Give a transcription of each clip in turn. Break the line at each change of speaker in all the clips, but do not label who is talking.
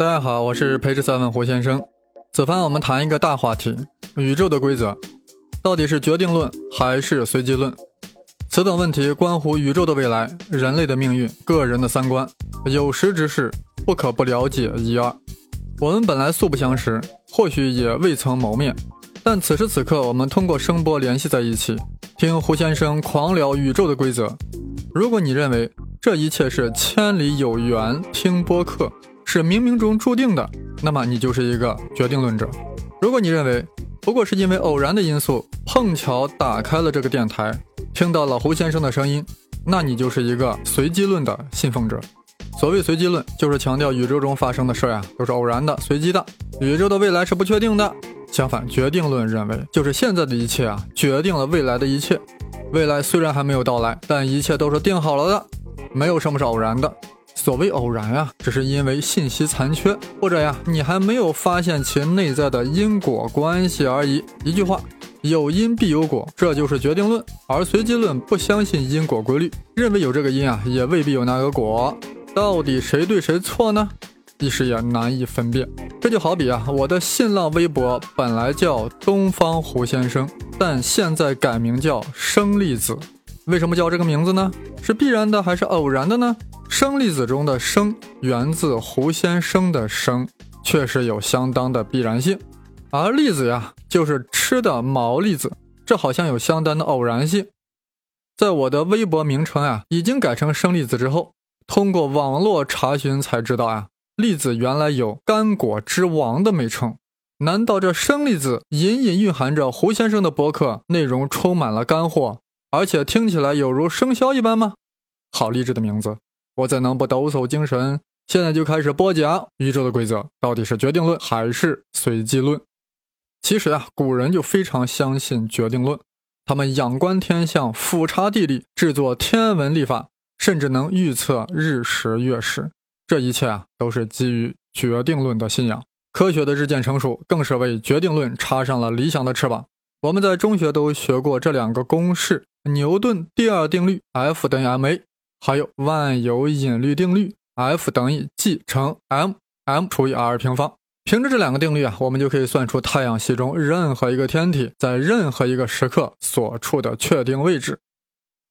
大家好，我是培智三问胡先生。此番我们谈一个大话题：宇宙的规则到底是决定论还是随机论？此等问题关乎宇宙的未来、人类的命运、个人的三观，有识之士不可不了解一二。我们本来素不相识，或许也未曾谋面，但此时此刻，我们通过声波联系在一起，听胡先生狂聊宇宙的规则。如果你认为这一切是千里有缘听播客，是冥冥中注定的，那么你就是一个决定论者；如果你认为不过是因为偶然的因素碰巧打开了这个电台，听到了胡先生的声音，那你就是一个随机论的信奉者。所谓随机论，就是强调宇宙中发生的事呀都是偶然的、随机的，宇宙的未来是不确定的。相反，决定论认为，就是现在的一切啊决定了未来的一切。未来虽然还没有到来，但一切都是定好了的，没有什么是偶然的。所谓偶然啊，只是因为信息残缺，或者呀，你还没有发现其内在的因果关系而已。一句话，有因必有果，这就是决定论。而随机论不相信因果规律，认为有这个因啊，也未必有那个果。到底谁对谁错呢？一时也难以分辨。这就好比啊，我的新浪微博本来叫东方胡先生。但现在改名叫生粒子，为什么叫这个名字呢？是必然的还是偶然的呢？生粒子中的生源自胡先生的生，确实有相当的必然性。而粒子呀，就是吃的毛粒子，这好像有相当的偶然性。在我的微博名称啊已经改成生粒子之后，通过网络查询才知道啊，粒子原来有干果之王的美称。难道这生粒子隐隐蕴含着胡先生的博客内容充满了干货，而且听起来有如生肖一般吗？好励志的名字！我怎能不抖擞精神？现在就开始播讲宇宙的规则到底是决定论还是随机论？其实啊，古人就非常相信决定论，他们仰观天象，俯察地理，制作天文历法，甚至能预测日食月食。这一切啊，都是基于决定论的信仰。科学的日渐成熟，更是为决定论插上了理想的翅膀。我们在中学都学过这两个公式：牛顿第二定律 F 等于 ma，还有万有引力定律 F 等于 G 乘 m，m 除以 r 平方。凭着这两个定律啊，我们就可以算出太阳系中任何一个天体在任何一个时刻所处的确定位置。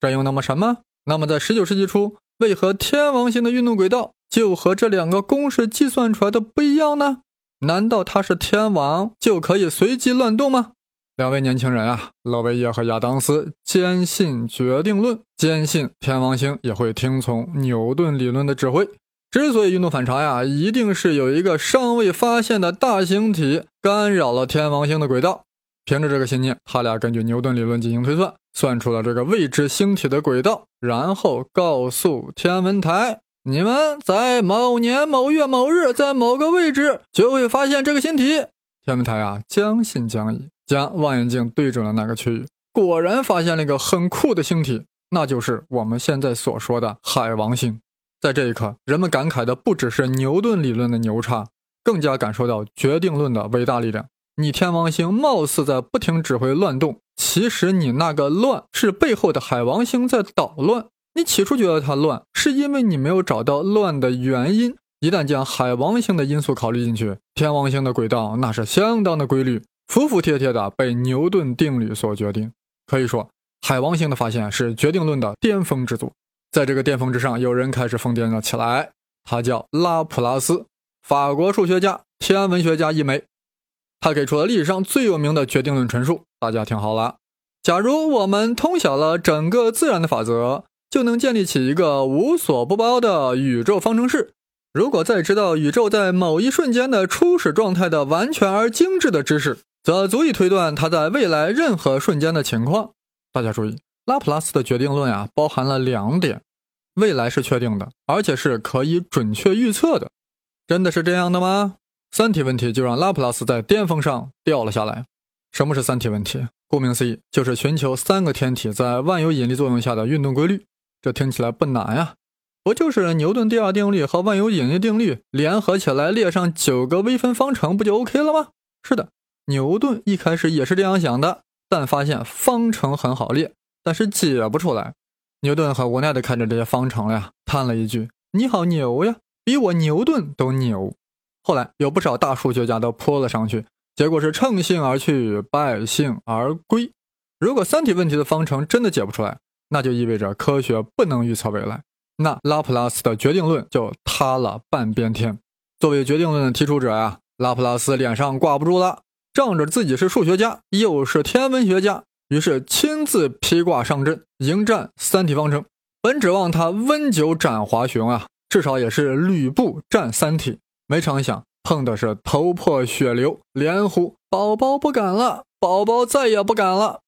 这又那么什么？那么在19世纪初，为何天王星的运动轨道就和这两个公式计算出来的不一样呢？难道它是天王就可以随机乱动吗？两位年轻人啊，勒维耶和亚当斯坚信决定论，坚信天王星也会听从牛顿理论的指挥。之所以运动反常呀，一定是有一个尚未发现的大星体干扰了天王星的轨道。凭着这个信念，他俩根据牛顿理论进行推算，算出了这个未知星体的轨道，然后告诉天文台。你们在某年某月某日，在某个位置就会发现这个星体。天文台啊，将信将疑，将望远镜对准了那个区域，果然发现了一个很酷的星体，那就是我们现在所说的海王星。在这一刻，人们感慨的不只是牛顿理论的牛叉，更加感受到决定论的伟大力量。你天王星貌似在不停指挥乱动，其实你那个乱是背后的海王星在捣乱。你起初觉得它乱，是因为你没有找到乱的原因。一旦将海王星的因素考虑进去，天王星的轨道那是相当的规律，服服帖帖的被牛顿定律所决定。可以说，海王星的发现是决定论的巅峰之作。在这个巅峰之上，有人开始疯癫了起来。他叫拉普拉斯，法国数学家、天文学家一枚。他给出了历史上最有名的决定论陈述。大家听好了：假如我们通晓了整个自然的法则。就能建立起一个无所不包的宇宙方程式。如果再知道宇宙在某一瞬间的初始状态的完全而精致的知识，则足以推断它在未来任何瞬间的情况。大家注意，拉普拉斯的决定论啊，包含了两点：未来是确定的，而且是可以准确预测的。真的是这样的吗？三体问题就让拉普拉斯在巅峰上掉了下来。什么是三体问题？顾名思义，就是寻求三个天体在万有引力作用下的运动规律。这听起来不难呀，不就是牛顿第二定律和万有引力定律联合起来列上九个微分方程不就 OK 了吗？是的，牛顿一开始也是这样想的，但发现方程很好列，但是解不出来。牛顿很无奈地看着这些方程呀，叹了一句：“你好牛呀，比我牛顿都牛。”后来有不少大数学家都扑了上去，结果是乘兴而去，败兴而归。如果三体问题的方程真的解不出来，那就意味着科学不能预测未来，那拉普拉斯的决定论就塌了半边天。作为决定论的提出者呀，拉普拉斯脸上挂不住了，仗着自己是数学家，又是天文学家，于是亲自披挂上阵，迎战三体方程。本指望他温酒斩华雄啊，至少也是吕布战三体。没成想碰的是头破血流，连呼宝宝不敢了，宝宝再也不敢了。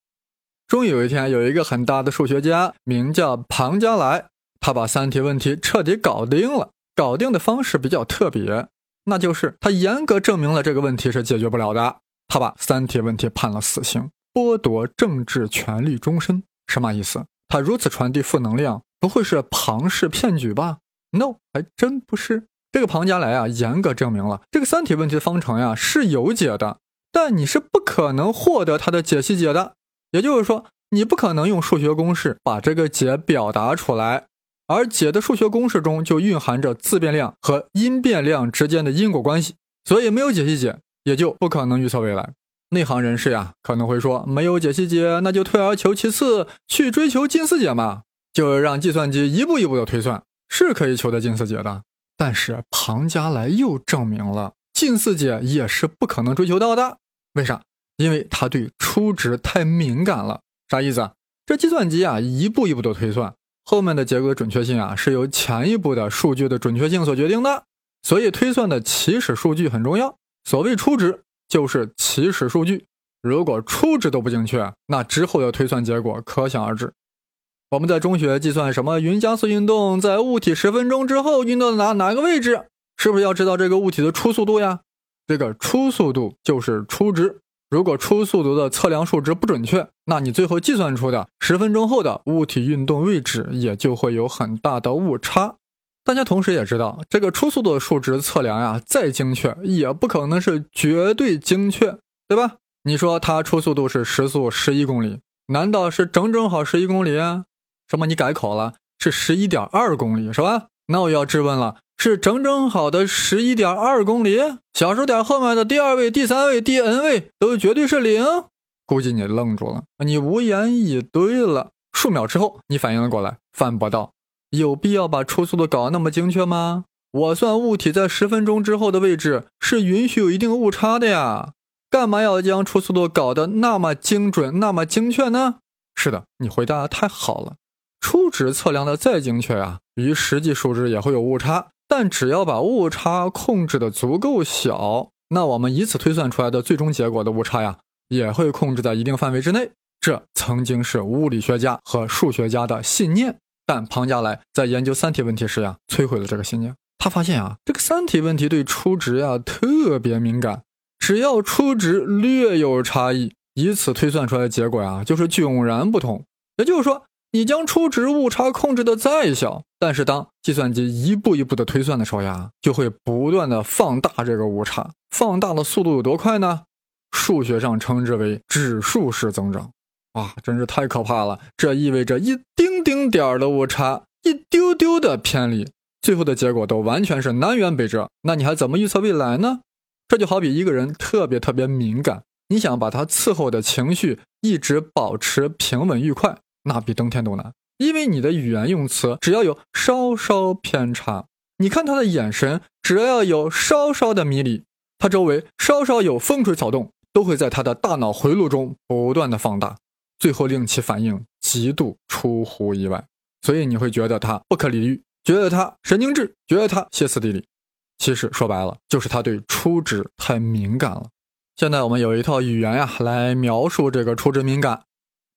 终于有一天，有一个很大的数学家，名叫庞加莱，他把三体问题彻底搞定了。搞定的方式比较特别，那就是他严格证明了这个问题是解决不了的。他把三体问题判了死刑，剥夺政治权利终身。什么意思？他如此传递负能量，不会是庞氏骗局吧？No，还真不是。这个庞加莱啊，严格证明了这个三体问题的方程呀是有解的，但你是不可能获得它的解析解的。也就是说，你不可能用数学公式把这个解表达出来，而解的数学公式中就蕴含着自变量和因变量之间的因果关系，所以没有解析解，也就不可能预测未来。内行人士呀可能会说，没有解析解，那就退而求其次，去追求近似解嘛，就让计算机一步一步的推算，是可以求得近似解的。但是庞加莱又证明了近似解也是不可能追求到的。为啥？因为他对初值太敏感了。啥意思？这计算机啊，一步一步的推算，后面的结果的准确性啊，是由前一步的数据的准确性所决定的。所以推算的起始数据很重要。所谓初值，就是起始数据。如果初值都不精确，那之后的推算结果可想而知。我们在中学计算什么匀加速运动，在物体十分钟之后运动到哪哪个位置，是不是要知道这个物体的初速度呀？这个初速度就是初值。如果初速度的测量数值不准确，那你最后计算出的十分钟后的物体运动位置也就会有很大的误差。大家同时也知道，这个初速度的数值测量呀，再精确也不可能是绝对精确，对吧？你说它初速度是时速十一公里，难道是整整好十一公里？什么？你改口了？是十一点二公里是吧？那我要质问了：是整整好的十一点二公里？小数点后面的第二位、第三位、第 n 位都绝对是零？估计你愣住了，你无言以对了。数秒之后，你反应了过来，反驳道：“有必要把初速度搞那么精确吗？我算物体在十分钟之后的位置是允许有一定误差的呀，干嘛要将初速度搞得那么精准、那么精确呢？”是的，你回答的太好了。初值测量的再精确啊，与实际数值也会有误差。但只要把误差控制的足够小，那我们以此推算出来的最终结果的误差呀，也会控制在一定范围之内。这曾经是物理学家和数学家的信念。但庞加莱在研究三体问题时呀，摧毁了这个信念。他发现啊，这个三体问题对初值呀特别敏感，只要初值略有差异，以此推算出来的结果呀，就是迥然不同。也就是说。你将初值误差控制的再小，但是当计算机一步一步的推算的时候呀，就会不断的放大这个误差。放大的速度有多快呢？数学上称之为指数式增长。哇，真是太可怕了！这意味着一丁丁点儿的误差，一丢丢的偏离，最后的结果都完全是南辕北辙。那你还怎么预测未来呢？这就好比一个人特别特别敏感，你想把他伺候的情绪一直保持平稳愉快。那比登天都难，因为你的语言用词只要有稍稍偏差，你看他的眼神只要有稍稍的迷离，他周围稍稍有风吹草动，都会在他的大脑回路中不断的放大，最后令其反应极度出乎意外。所以你会觉得他不可理喻，觉得他神经质，觉得他歇斯底里。其实说白了，就是他对初值太敏感了。现在我们有一套语言呀，来描述这个初值敏感。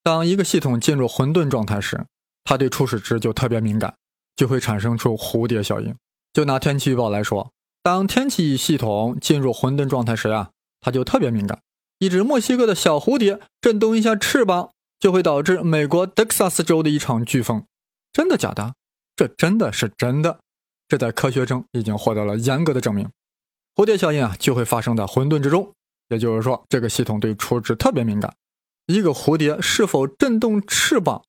当一个系统进入混沌状态时，它对初始值就特别敏感，就会产生出蝴蝶效应。就拿天气预报来说，当天气系统进入混沌状态时呀，它就特别敏感。一只墨西哥的小蝴蝶震动一下翅膀，就会导致美国德克萨斯州的一场飓风。真的假的？这真的是真的。这在科学中已经获得了严格的证明。蝴蝶效应啊，就会发生在混沌之中。也就是说，这个系统对初值特别敏感。一个蝴蝶是否震动翅膀，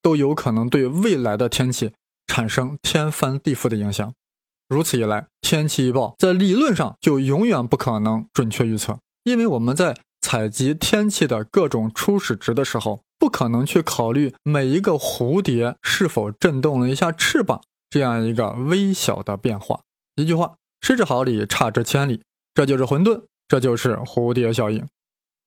都有可能对未来的天气产生天翻地覆的影响。如此一来，天气预报在理论上就永远不可能准确预测，因为我们在采集天气的各种初始值的时候，不可能去考虑每一个蝴蝶是否震动了一下翅膀这样一个微小的变化。一句话，失之毫厘，差之千里，这就是混沌，这就是蝴蝶效应。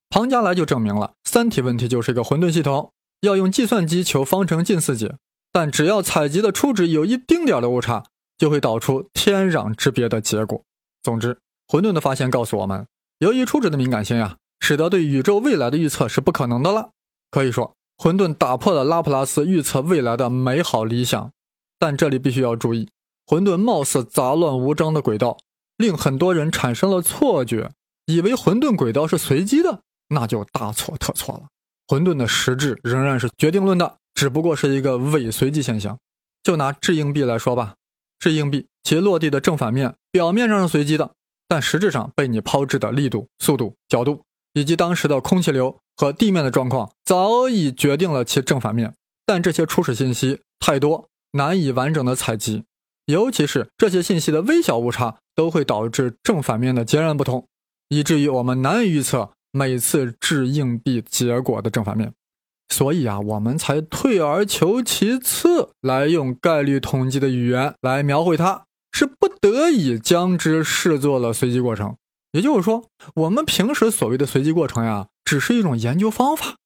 庞加莱就证明了，三体问题就是一个混沌系统，要用计算机求方程近似解，但只要采集的初值有一丁点的误差，就会导出天壤之别的结果。总之，混沌的发现告诉我们，由于初值的敏感性呀，使得对宇宙未来的预测是不可能的了。可以说，混沌打破了拉普拉斯预测未来的美好理想。但这里必须要注意，混沌貌似杂乱无章的轨道，令很多人产生了错觉，以为混沌轨道是随机的。那就大错特错了。混沌的实质仍然是决定论的，只不过是一个伪随机现象。就拿掷硬币来说吧，掷硬币其落地的正反面表面上是随机的，但实质上被你抛掷的力度、速度、角度以及当时的空气流和地面的状况早已决定了其正反面。但这些初始信息太多，难以完整的采集，尤其是这些信息的微小误差都会导致正反面的截然不同，以至于我们难以预测。每次掷硬币结果的正反面，所以啊，我们才退而求其次，来用概率统计的语言来描绘它，是不得已将之视作了随机过程。也就是说，我们平时所谓的随机过程呀，只是一种研究方法，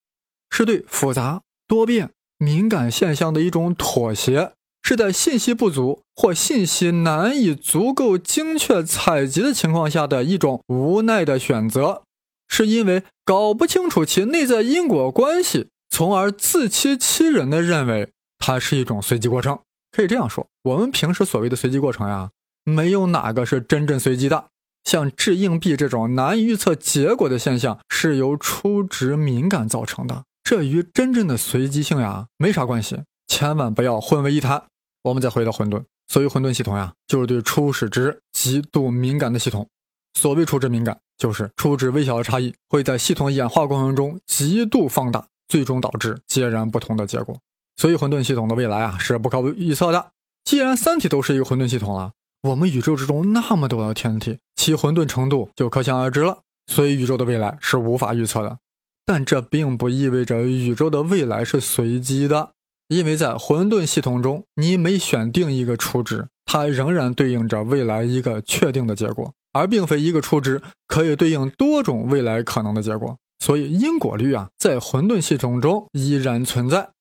是对复杂多变、敏感现象的一种妥协，是在信息不足或信息难以足够精确采集的情况下的一种无奈的选择。是因为搞不清楚其内在因果关系，从而自欺欺人的认为它是一种随机过程。可以这样说，我们平时所谓的随机过程呀，没有哪个是真正随机的。像掷硬币这种难以预测结果的现象，是由初值敏感造成的，这与真正的随机性呀没啥关系，千万不要混为一谈。我们再回到混沌，所谓混沌系统呀，就是对初始值极度敏感的系统。所谓初值敏感。就是初值微小的差异会在系统演化过程中极度放大，最终导致截然不同的结果。所以混沌系统的未来啊是不可预测的。既然三体都是一个混沌系统了，我们宇宙之中那么多的天体，其混沌程度就可想而知了。所以宇宙的未来是无法预测的。但这并不意味着宇宙的未来是随机的，因为在混沌系统中，你每选定一个初值，它仍然对应着未来一个确定的结果。而并非一个初值可以对应多种未来可能的结果，所以因果律啊，在混沌系统中依然存在。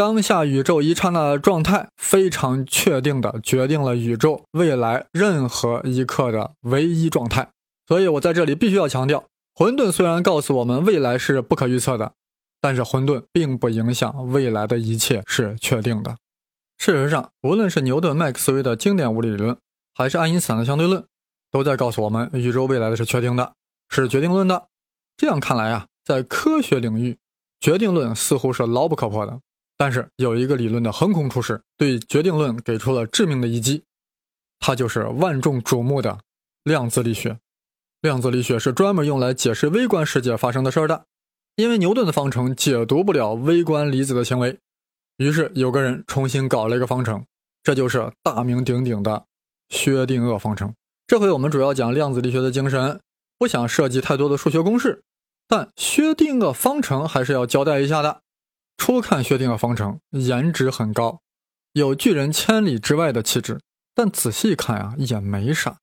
当下宇宙一刹那的状态，非常确定的决定了宇宙未来任何一刻的唯一状态。所以我在这里必须要强调，混沌虽然告诉我们未来是不可预测的，但是混沌并不影响未来的一切是确定的。事实上，无论是牛顿麦克斯韦的经典物理理论，还是爱因斯坦的相对论。都在告诉我们，宇宙未来的是确定的，是决定论的。这样看来啊，在科学领域，决定论似乎是牢不可破的。但是有一个理论的横空出世，对决定论给出了致命的一击，它就是万众瞩目的量子力学。量子力学是专门用来解释微观世界发生的事儿的，因为牛顿的方程解读不了微观粒子的行为，于是有个人重新搞了一个方程，这就是大名鼎鼎的薛定谔方程。这回我们主要讲量子力学的精神，不想涉及太多的数学公式，但薛定谔方程还是要交代一下的。初看薛定谔方程，颜值很高，有拒人千里之外的气质，但仔细看啊，也没啥。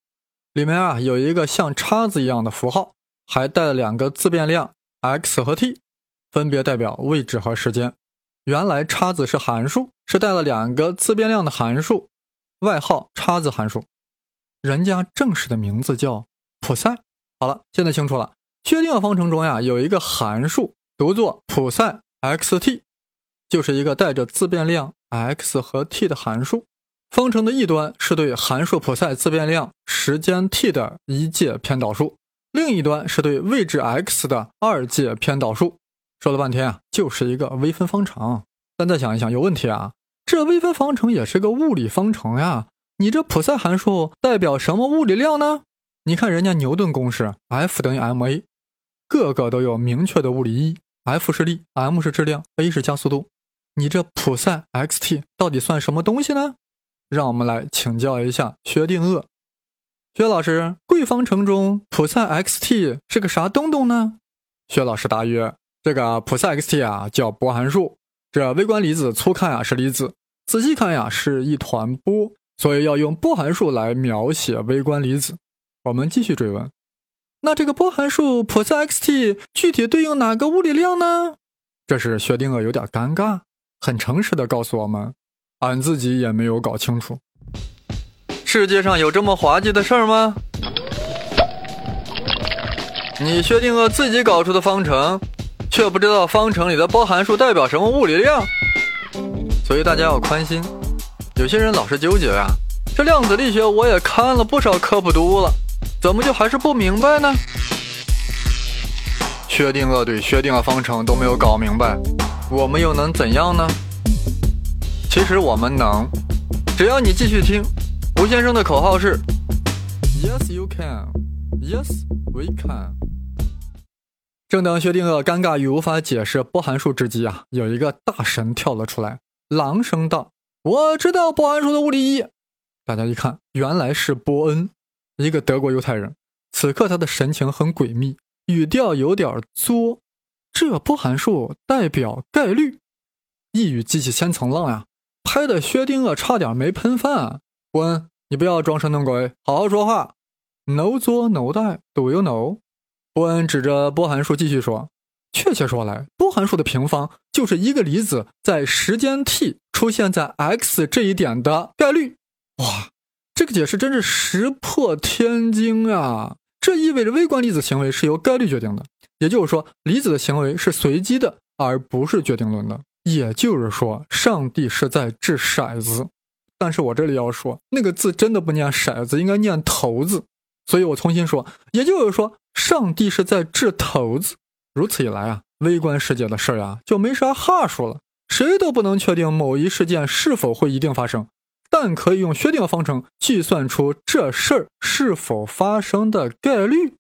里面啊有一个像叉子一样的符号，还带了两个自变量 x 和 t，分别代表位置和时间。原来叉子是函数，是带了两个自变量的函数，外号叉子函数。人家正式的名字叫普赛。好了，现在清楚了。薛定谔方程中呀，有一个函数读作普赛 xt，就是一个带着自变量 x 和 t 的函数。方程的一端是对函数普赛自变量时间 t 的一阶偏导数，另一端是对位置 x 的二阶偏导数。说了半天啊，就是一个微分方程。但再想一想，有问题啊！这微分方程也是个物理方程呀。你这普赛函数代表什么物理量呢？你看人家牛顿公式，F 等于 ma，个个都有明确的物理意义。F 是力，m 是质量，a 是加速度。你这普赛 xt 到底算什么东西呢？让我们来请教一下薛定谔。薛老师，贵方程中普赛 xt 是个啥东东呢？薛老师答曰：这个普赛 xt 啊叫波函数，这微观粒子粗看啊是粒子，仔细看呀是一团波，所以要用波函数来描写微观粒子。我们继续追问，那这个波函数普赛 xt 具体对应哪个物理量呢？这时薛定谔有点尴尬，很诚实的告诉我们，俺自己也没有搞清楚。世界上有这么滑稽的事儿吗？你确定了自己搞出的方程，却不知道方程里的波函数代表什么物理量，所以大家要宽心。有些人老是纠结呀，这量子力学我也看了不少科普读物了，怎么就还是不明白呢？薛定谔对薛定谔方程都没有搞明白，我们又能怎样呢？其实我们能，只要你继续听。吴先生的口号是：Yes, you can. Yes, we can. 正当薛定谔尴尬与无法解释波函数之际啊，有一个大神跳了出来，朗声道：“我知道波函数的物理意义。”大家一看，原来是波恩，一个德国犹太人。此刻他的神情很诡秘。语调有点作，这波函数代表概率，一语激起千层浪呀，拍的薛定谔差点没喷饭。滚，你不要装神弄鬼，好好说话。No 作 No 带，Do you know？波恩指着波函数继续说，确切说来，波函数的平方就是一个离子在时间 t 出现在 x 这一点的概率。哇，这个解释真是石破天惊啊！这意味着微观粒子行为是由概率决定的，也就是说，离子的行为是随机的，而不是决定论的。也就是说，上帝是在掷骰子。但是我这里要说，那个字真的不念骰子，应该念骰子。所以我重新说，也就是说，上帝是在掷骰子。如此一来啊，微观世界的事儿啊，就没啥哈数了，谁都不能确定某一事件是否会一定发生。但可以用薛定谔方程计算出这事儿是否发生的概率。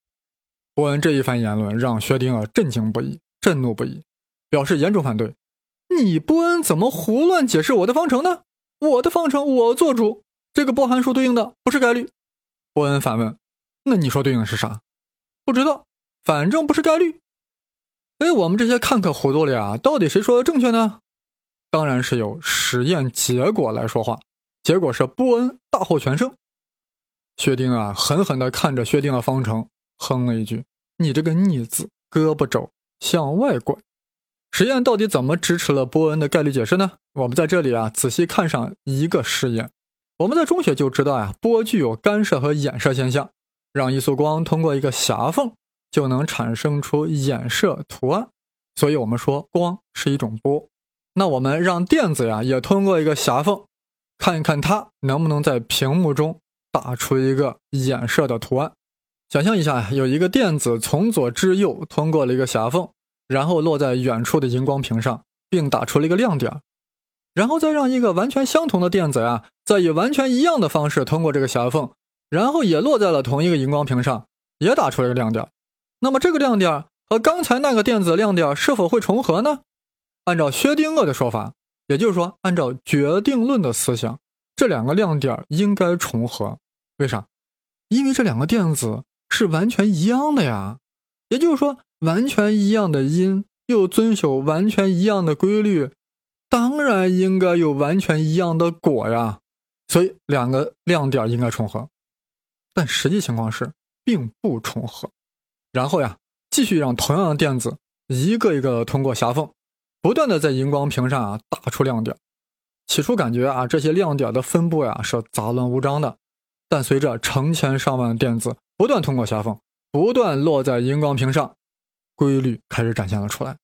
波恩这一番言论让薛定谔震惊不已、震怒不已，表示严重反对。你波恩怎么胡乱解释我的方程呢？我的方程我做主，这个波函数对应的不是概率。波恩反问：“那你说对应的是啥？”不知道，反正不是概率。哎，我们这些看客糊涂了啊！到底谁说的正确呢？当然是由实验结果来说话。结果是波恩大获全胜。薛丁啊狠狠地看着薛定谔方程，哼了一句：“你这个逆子，胳膊肘向外拐。”实验到底怎么支持了波恩的概率解释呢？我们在这里啊仔细看上一个实验。我们在中学就知道呀，波具有干涉和衍射现象，让一束光通过一个狭缝就能产生出衍射图案，所以我们说光是一种波。那我们让电子呀也通过一个狭缝。看一看它能不能在屏幕中打出一个衍射的图案。想象一下，有一个电子从左至右通过了一个狭缝，然后落在远处的荧光屏上，并打出了一个亮点。然后再让一个完全相同的电子呀，再以完全一样的方式通过这个狭缝，然后也落在了同一个荧光屏上，也打出了一个亮点。那么这个亮点和刚才那个电子亮点是否会重合呢？按照薛定谔的说法。也就是说，按照决定论的思想，这两个亮点应该重合。为啥？因为这两个电子是完全一样的呀。也就是说，完全一样的因又遵守完全一样的规律，当然应该有完全一样的果呀。所以，两个亮点应该重合。但实际情况是，并不重合。然后呀，继续让同样的电子一个一个通过狭缝。不断的在荧光屏上啊打出亮点，起初感觉啊这些亮点的分布呀是杂乱无章的，但随着成千上万的电子不断通过狭缝，不断落在荧光屏上，规律开始展现了出来，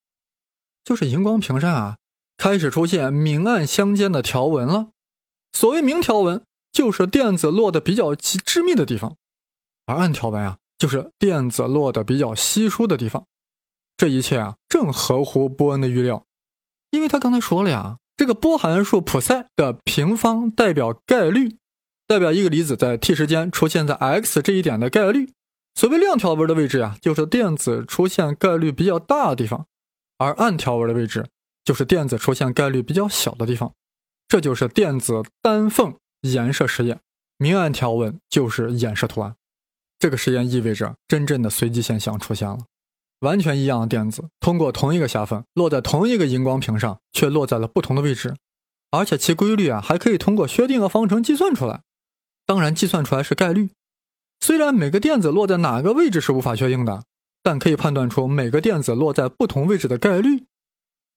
就是荧光屏上啊开始出现明暗相间的条纹了。所谓明条纹，就是电子落的比较致密的地方，而暗条纹啊就是电子落的比较稀疏的地方。这一切啊，正合乎波恩的预料，因为他刚才说了呀，这个波函数普赛的平方代表概率，代表一个离子在 t 时间出现在 x 这一点的概率。所谓亮条纹的位置呀，就是电子出现概率比较大的地方，而暗条纹的位置就是电子出现概率比较小的地方。这就是电子单缝衍射实验，明暗条纹就是衍射图案。这个实验意味着真正的随机现象出现了。完全一样的电子通过同一个狭缝落在同一个荧光屏上，却落在了不同的位置，而且其规律啊还可以通过薛定谔方程计算出来。当然，计算出来是概率。虽然每个电子落在哪个位置是无法确定的，但可以判断出每个电子落在不同位置的概率。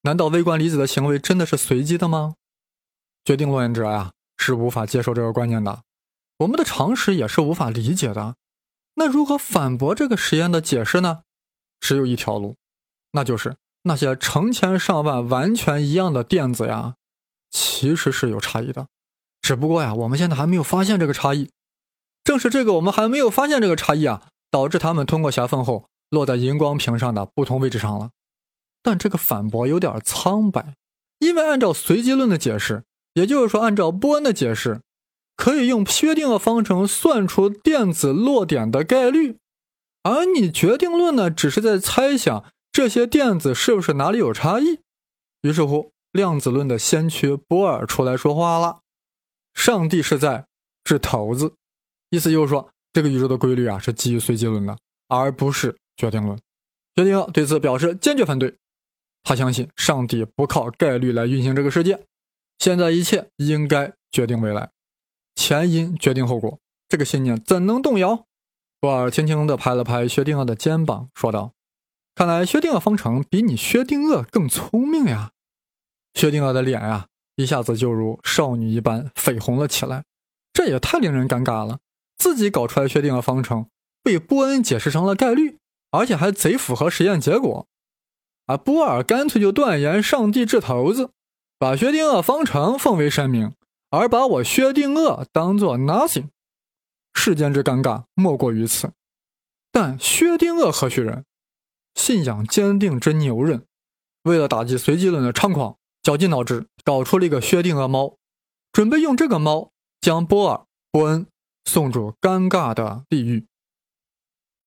难道微观粒子的行为真的是随机的吗？决定论者呀是无法接受这个观念的，我们的常识也是无法理解的。那如何反驳这个实验的解释呢？只有一条路，那就是那些成千上万完全一样的电子呀，其实是有差异的，只不过呀我们现在还没有发现这个差异。正是这个我们还没有发现这个差异啊，导致它们通过狭缝后落在荧光屏上的不同位置上了。但这个反驳有点苍白，因为按照随机论的解释，也就是说按照波恩的解释，可以用薛定谔方程算出电子落点的概率，而你决定论呢，只是在猜想这些电子是不是哪里有差异。于是乎，量子论的先驱波尔出来说话了：“上帝是在掷骰子，意思就是说这个宇宙的规律啊是基于随机论的，而不是决定论。”薛定谔对此表示坚决反对。他相信上帝不靠概率来运行这个世界，现在一切应该决定未来，前因决定后果，这个信念怎能动摇？波尔轻轻地拍了拍薛定谔的肩膀，说道：“看来薛定谔方程比你薛定谔更聪明呀！”薛定谔的脸呀，一下子就如少女一般绯红了起来，这也太令人尴尬了。自己搞出来薛定谔方程，被波恩解释成了概率，而且还贼符合实验结果。而波尔干脆就断言上帝掷骰子，把薛定谔方程奉为神明，而把我薛定谔当做 nothing。世间之尴尬莫过于此。但薛定谔何许人？信仰坚定之牛人，为了打击随机论的猖狂，绞尽脑汁搞出了一个薛定谔猫，准备用这个猫将波尔、波恩送入尴尬的地狱。